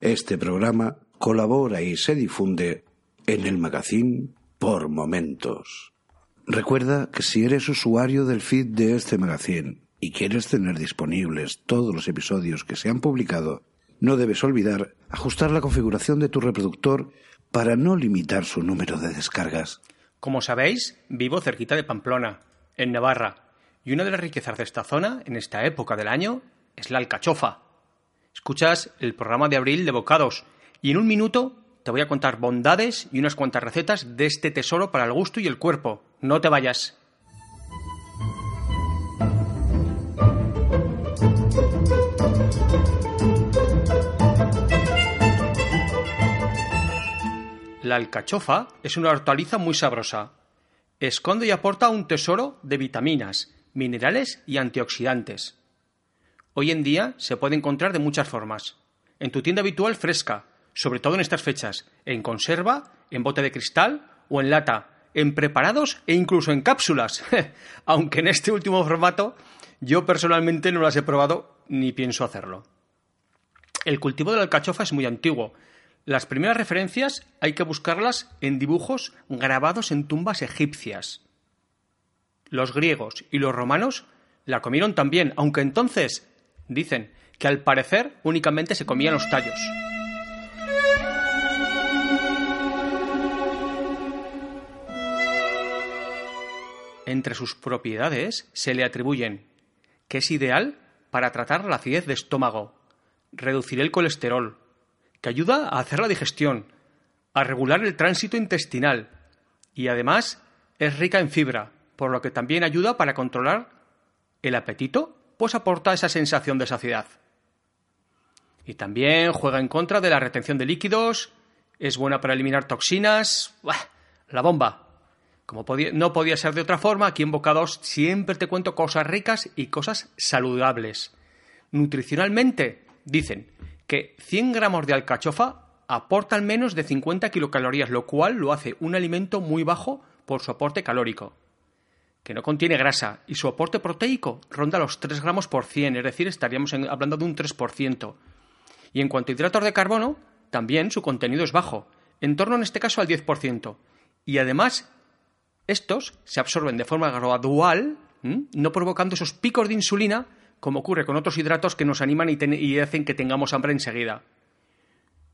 Este programa colabora y se difunde en el magazine por momentos. Recuerda que si eres usuario del feed de este magazine y quieres tener disponibles todos los episodios que se han publicado, no debes olvidar ajustar la configuración de tu reproductor para no limitar su número de descargas. Como sabéis, vivo cerquita de Pamplona, en Navarra, y una de las riquezas de esta zona, en esta época del año, es la alcachofa. Escuchas el programa de abril de Bocados y en un minuto te voy a contar bondades y unas cuantas recetas de este tesoro para el gusto y el cuerpo. No te vayas. La alcachofa es una hortaliza muy sabrosa. Esconde y aporta un tesoro de vitaminas, minerales y antioxidantes. Hoy en día se puede encontrar de muchas formas. En tu tienda habitual fresca, sobre todo en estas fechas, en conserva, en bote de cristal o en lata, en preparados e incluso en cápsulas. Aunque en este último formato yo personalmente no las he probado ni pienso hacerlo. El cultivo de la alcachofa es muy antiguo. Las primeras referencias hay que buscarlas en dibujos grabados en tumbas egipcias. Los griegos y los romanos la comieron también, aunque entonces Dicen que al parecer únicamente se comían los tallos. Entre sus propiedades se le atribuyen que es ideal para tratar la acidez de estómago, reducir el colesterol, que ayuda a hacer la digestión, a regular el tránsito intestinal y además es rica en fibra, por lo que también ayuda para controlar el apetito pues aporta esa sensación de saciedad. Y también juega en contra de la retención de líquidos, es buena para eliminar toxinas. La bomba. Como no podía ser de otra forma, aquí en Bocados siempre te cuento cosas ricas y cosas saludables. Nutricionalmente, dicen que 100 gramos de alcachofa aportan menos de 50 kilocalorías, lo cual lo hace un alimento muy bajo por su aporte calórico que no contiene grasa y su aporte proteico ronda los 3 gramos por 100, es decir, estaríamos hablando de un 3%. Y en cuanto a hidratos de carbono, también su contenido es bajo, en torno en este caso al 10%. Y además, estos se absorben de forma gradual, no provocando esos picos de insulina como ocurre con otros hidratos que nos animan y, y hacen que tengamos hambre enseguida.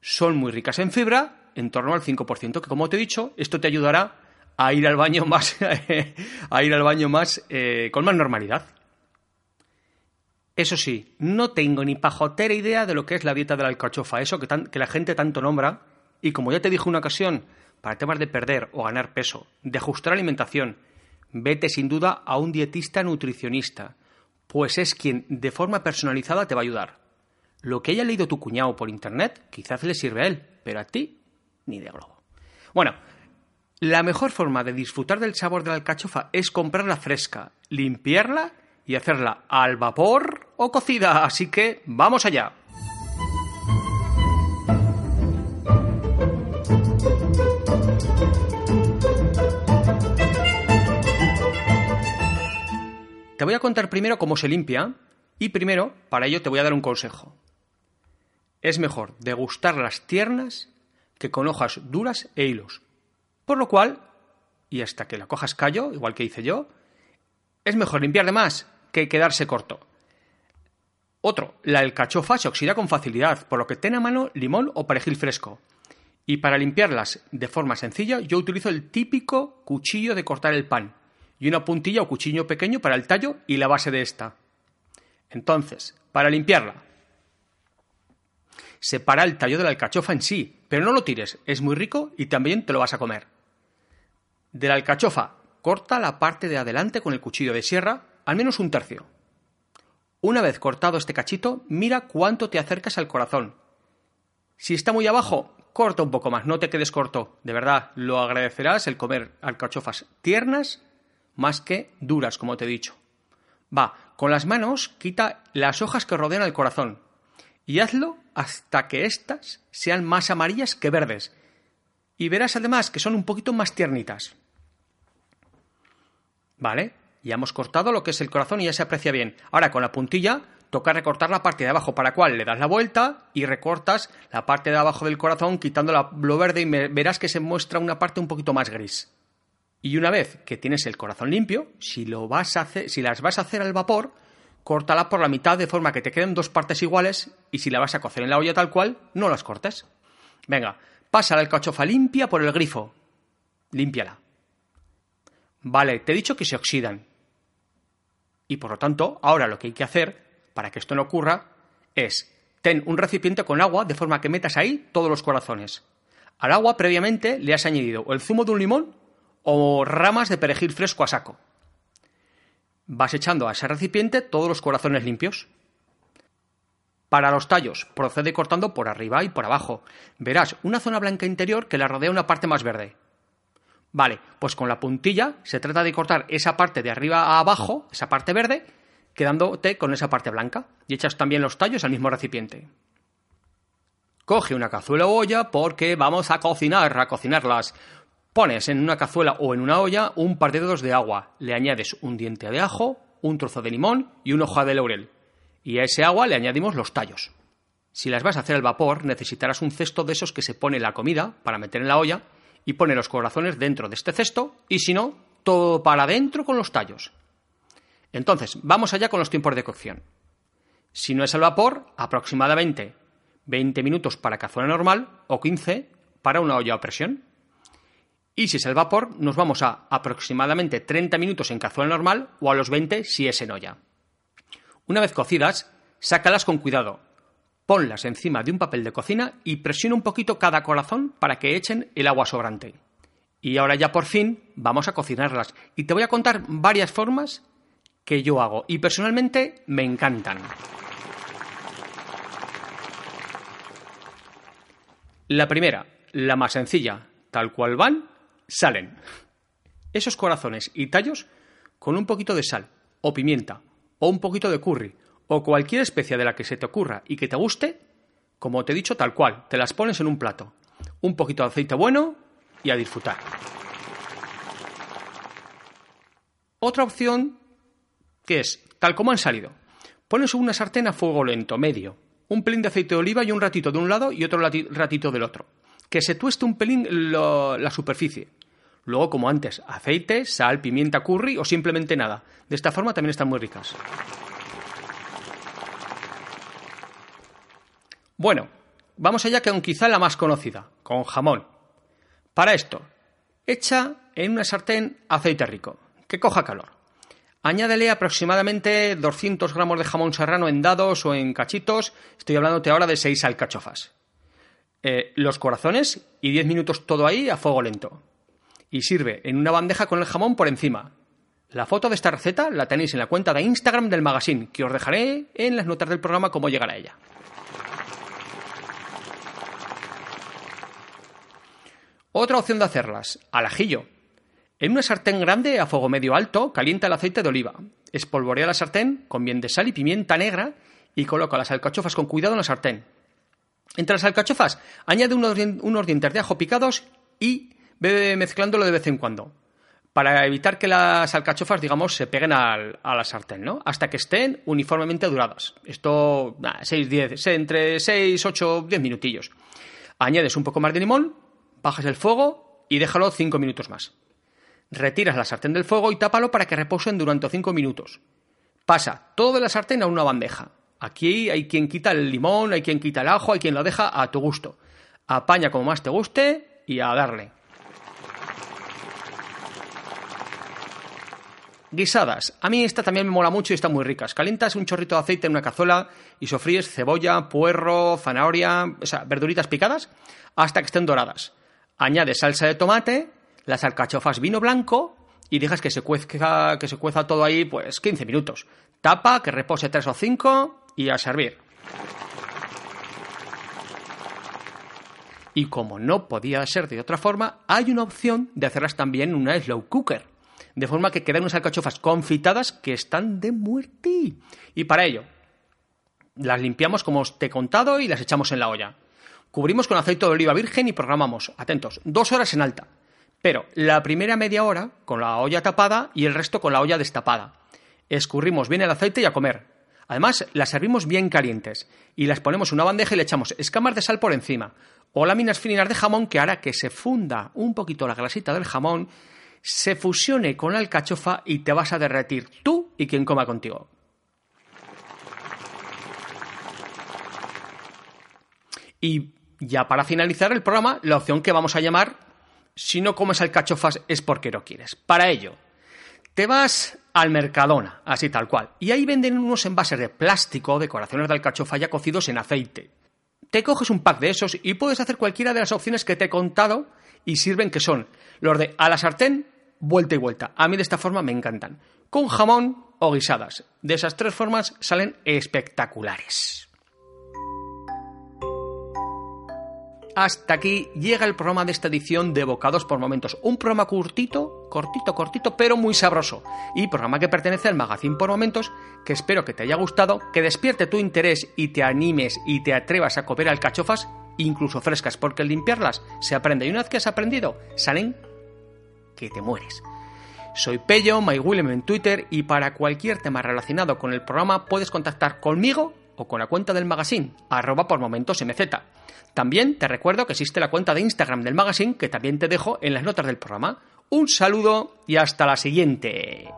Son muy ricas en fibra, en torno al 5%, que como te he dicho, esto te ayudará a ir al baño más, a ir al baño más, eh, con más normalidad. Eso sí, no tengo ni pajotera idea de lo que es la dieta de la alcachofa, eso que, que la gente tanto nombra, y como ya te dije una ocasión, para temas de perder o ganar peso, de ajustar alimentación, vete sin duda a un dietista nutricionista, pues es quien de forma personalizada te va a ayudar. Lo que haya leído tu cuñado por internet quizás le sirve a él, pero a ti ni de globo. Bueno, la mejor forma de disfrutar del sabor de la alcachofa es comprarla fresca, limpiarla y hacerla al vapor o cocida. Así que vamos allá. Te voy a contar primero cómo se limpia y primero, para ello, te voy a dar un consejo. Es mejor degustar las tiernas que con hojas duras e hilos, por lo cual, y hasta que la cojas callo, igual que hice yo, es mejor limpiar de más que quedarse corto. Otro, la alcachofa se oxida con facilidad, por lo que ten a mano limón o perejil fresco. Y para limpiarlas de forma sencilla, yo utilizo el típico cuchillo de cortar el pan y una puntilla o cuchillo pequeño para el tallo y la base de esta. Entonces, para limpiarla, separa el tallo de la alcachofa en sí, pero no lo tires, es muy rico y también te lo vas a comer. De la alcachofa, corta la parte de adelante con el cuchillo de sierra, al menos un tercio. Una vez cortado este cachito, mira cuánto te acercas al corazón. Si está muy abajo, corta un poco más, no te quedes corto. De verdad, lo agradecerás el comer alcachofas tiernas más que duras, como te he dicho. Va, con las manos quita las hojas que rodean el corazón y hazlo hasta que éstas sean más amarillas que verdes. Y verás además que son un poquito más tiernitas. ¿Vale? Ya hemos cortado lo que es el corazón y ya se aprecia bien. Ahora con la puntilla toca recortar la parte de abajo, para cual le das la vuelta y recortas la parte de abajo del corazón quitando lo verde y verás que se muestra una parte un poquito más gris. Y una vez que tienes el corazón limpio, si, lo vas a hacer, si las vas a hacer al vapor, córtala por la mitad de forma que te queden dos partes iguales y si la vas a cocer en la olla tal cual, no las cortes. Venga, pasa la alcachofa limpia por el grifo. Límpiala. Vale, te he dicho que se oxidan. Y por lo tanto, ahora lo que hay que hacer para que esto no ocurra es ten un recipiente con agua de forma que metas ahí todos los corazones. Al agua previamente le has añadido el zumo de un limón o ramas de perejil fresco a saco. Vas echando a ese recipiente todos los corazones limpios. Para los tallos, procede cortando por arriba y por abajo. Verás una zona blanca interior que la rodea una parte más verde. Vale, pues con la puntilla se trata de cortar esa parte de arriba a abajo, esa parte verde, quedándote con esa parte blanca. Y echas también los tallos al mismo recipiente. Coge una cazuela o olla porque vamos a cocinar, a cocinarlas. Pones en una cazuela o en una olla un par de dedos de agua, le añades un diente de ajo, un trozo de limón y una hoja de laurel. Y a ese agua le añadimos los tallos. Si las vas a hacer al vapor, necesitarás un cesto de esos que se pone la comida para meter en la olla y pone los corazones dentro de este cesto y si no, todo para adentro con los tallos. Entonces, vamos allá con los tiempos de cocción. Si no es al vapor, aproximadamente 20 minutos para cazuela normal o 15 para una olla a presión. Y si es el vapor, nos vamos a aproximadamente 30 minutos en cazuela normal o a los 20 si es en olla. Una vez cocidas, sácalas con cuidado. Ponlas encima de un papel de cocina y presiona un poquito cada corazón para que echen el agua sobrante. Y ahora ya por fin vamos a cocinarlas. Y te voy a contar varias formas que yo hago y personalmente me encantan. La primera, la más sencilla, tal cual van, salen esos corazones y tallos con un poquito de sal o pimienta o un poquito de curry o cualquier especia de la que se te ocurra y que te guste, como te he dicho tal cual, te las pones en un plato, un poquito de aceite bueno y a disfrutar. Otra opción que es, tal como han salido, pones una sartén a fuego lento, medio, un pelín de aceite de oliva y un ratito de un lado y otro ratito del otro que se tueste un pelín la superficie. Luego, como antes, aceite, sal, pimienta, curry o simplemente nada. De esta forma también están muy ricas. Bueno, vamos allá con quizá la más conocida, con jamón. Para esto, echa en una sartén aceite rico, que coja calor. Añádele aproximadamente 200 gramos de jamón serrano en dados o en cachitos. Estoy hablándote ahora de 6 alcachofas. Eh, los corazones y 10 minutos todo ahí a fuego lento. Y sirve en una bandeja con el jamón por encima. La foto de esta receta la tenéis en la cuenta de Instagram del magazine, que os dejaré en las notas del programa cómo llegar a ella. Otra opción de hacerlas, al ajillo. En una sartén grande a fuego medio alto, calienta el aceite de oliva. Espolvorea la sartén con bien de sal y pimienta negra y coloca las alcachofas con cuidado en la sartén. Entre las alcachofas, añade unos, dientes de ajo picados y bebe mezclándolo de vez en cuando. Para evitar que las alcachofas, digamos, se peguen a la sartén, ¿no? Hasta que estén uniformemente duradas. Esto, 6, 10, entre 6, 8, 10 minutillos. Añades un poco más de limón, bajas el fuego y déjalo 5 minutos más. Retiras la sartén del fuego y tápalo para que reposen durante 5 minutos. Pasa todo de la sartén a una bandeja. Aquí hay quien quita el limón, hay quien quita el ajo, hay quien lo deja a tu gusto. Apaña como más te guste y a darle. Guisadas. A mí esta también me mola mucho y está muy ricas. Calientas un chorrito de aceite en una cazuela y sofríes cebolla, puerro, zanahoria, o sea, verduritas picadas hasta que estén doradas. Añades salsa de tomate, las alcachofas vino blanco y dejas que se cueza, que se cueza todo ahí pues 15 minutos tapa, que repose 3 o 5 y a servir. Y como no podía ser de otra forma, hay una opción de hacerlas también en una slow cooker. De forma que quedan unas alcachofas confitadas que están de muerte. Y para ello, las limpiamos como os te he contado y las echamos en la olla. Cubrimos con aceite de oliva virgen y programamos, atentos, dos horas en alta. Pero la primera media hora con la olla tapada y el resto con la olla destapada. Escurrimos bien el aceite y a comer. Además, las servimos bien calientes y las ponemos en una bandeja y le echamos escamas de sal por encima o láminas finas de jamón que hará que se funda un poquito la grasita del jamón, se fusione con la alcachofa y te vas a derretir tú y quien coma contigo. Y ya para finalizar el programa, la opción que vamos a llamar si no comes alcachofas es porque no quieres. Para ello, te vas al Mercadona, así tal cual, y ahí venden unos envases de plástico, decoraciones de alcachofa ya cocidos en aceite te coges un pack de esos y puedes hacer cualquiera de las opciones que te he contado y sirven que son los de a la sartén, vuelta y vuelta. A mí de esta forma me encantan. Con jamón o guisadas. De esas tres formas salen espectaculares. Hasta aquí llega el programa de esta edición de Bocados por Momentos. Un programa cortito, cortito, cortito, pero muy sabroso. Y programa que pertenece al Magazine por Momentos, que espero que te haya gustado, que despierte tu interés y te animes y te atrevas a comer alcachofas, incluso frescas, porque limpiarlas se aprende. Y una vez que has aprendido, salen que te mueres. Soy Pello, MyWilliam en Twitter, y para cualquier tema relacionado con el programa puedes contactar conmigo o con la cuenta del magazine, arroba por momentos MZ. También te recuerdo que existe la cuenta de Instagram del magazine que también te dejo en las notas del programa. Un saludo y hasta la siguiente.